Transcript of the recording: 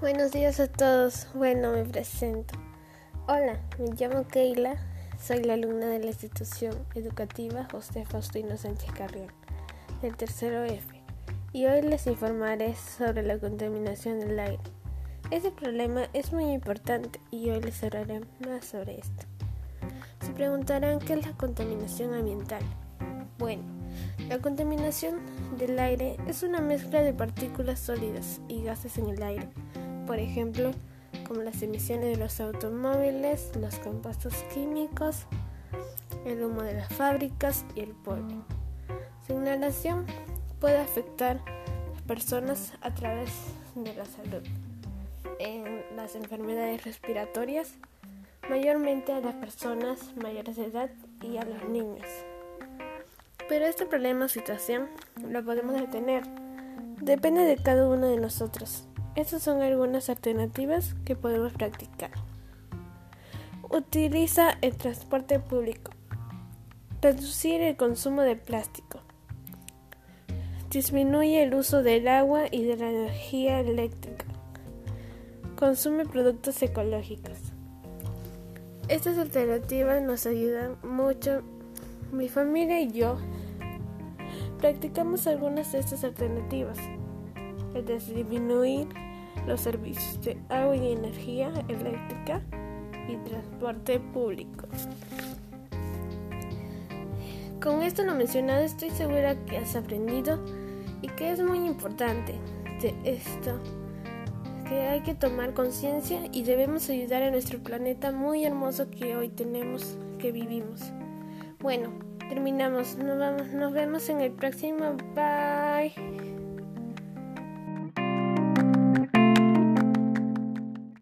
Buenos días a todos. Bueno, me presento. Hola, me llamo Keila. Soy la alumna de la institución educativa José Faustino Sánchez Carrión, del tercero F. Y hoy les informaré sobre la contaminación del aire. Este problema es muy importante y hoy les hablaré más sobre esto. Se preguntarán qué es la contaminación ambiental. Bueno, la contaminación del aire es una mezcla de partículas sólidas y gases en el aire por ejemplo, como las emisiones de los automóviles, los compuestos químicos, el humo de las fábricas y el polvo. Su inhalación puede afectar a las personas a través de la salud, en las enfermedades respiratorias, mayormente a las personas mayores de edad y a los niños. Pero este problema o situación lo podemos detener. Depende de cada uno de nosotros. Estas son algunas alternativas que podemos practicar. Utiliza el transporte público. Reducir el consumo de plástico. Disminuye el uso del agua y de la energía eléctrica. Consume productos ecológicos. Estas alternativas nos ayudan mucho. Mi familia y yo practicamos algunas de estas alternativas es disminuir los servicios de agua y energía eléctrica y transporte público. Con esto lo mencionado estoy segura que has aprendido y que es muy importante de esto, que hay que tomar conciencia y debemos ayudar a nuestro planeta muy hermoso que hoy tenemos, que vivimos. Bueno, terminamos, nos, nos vemos en el próximo, bye.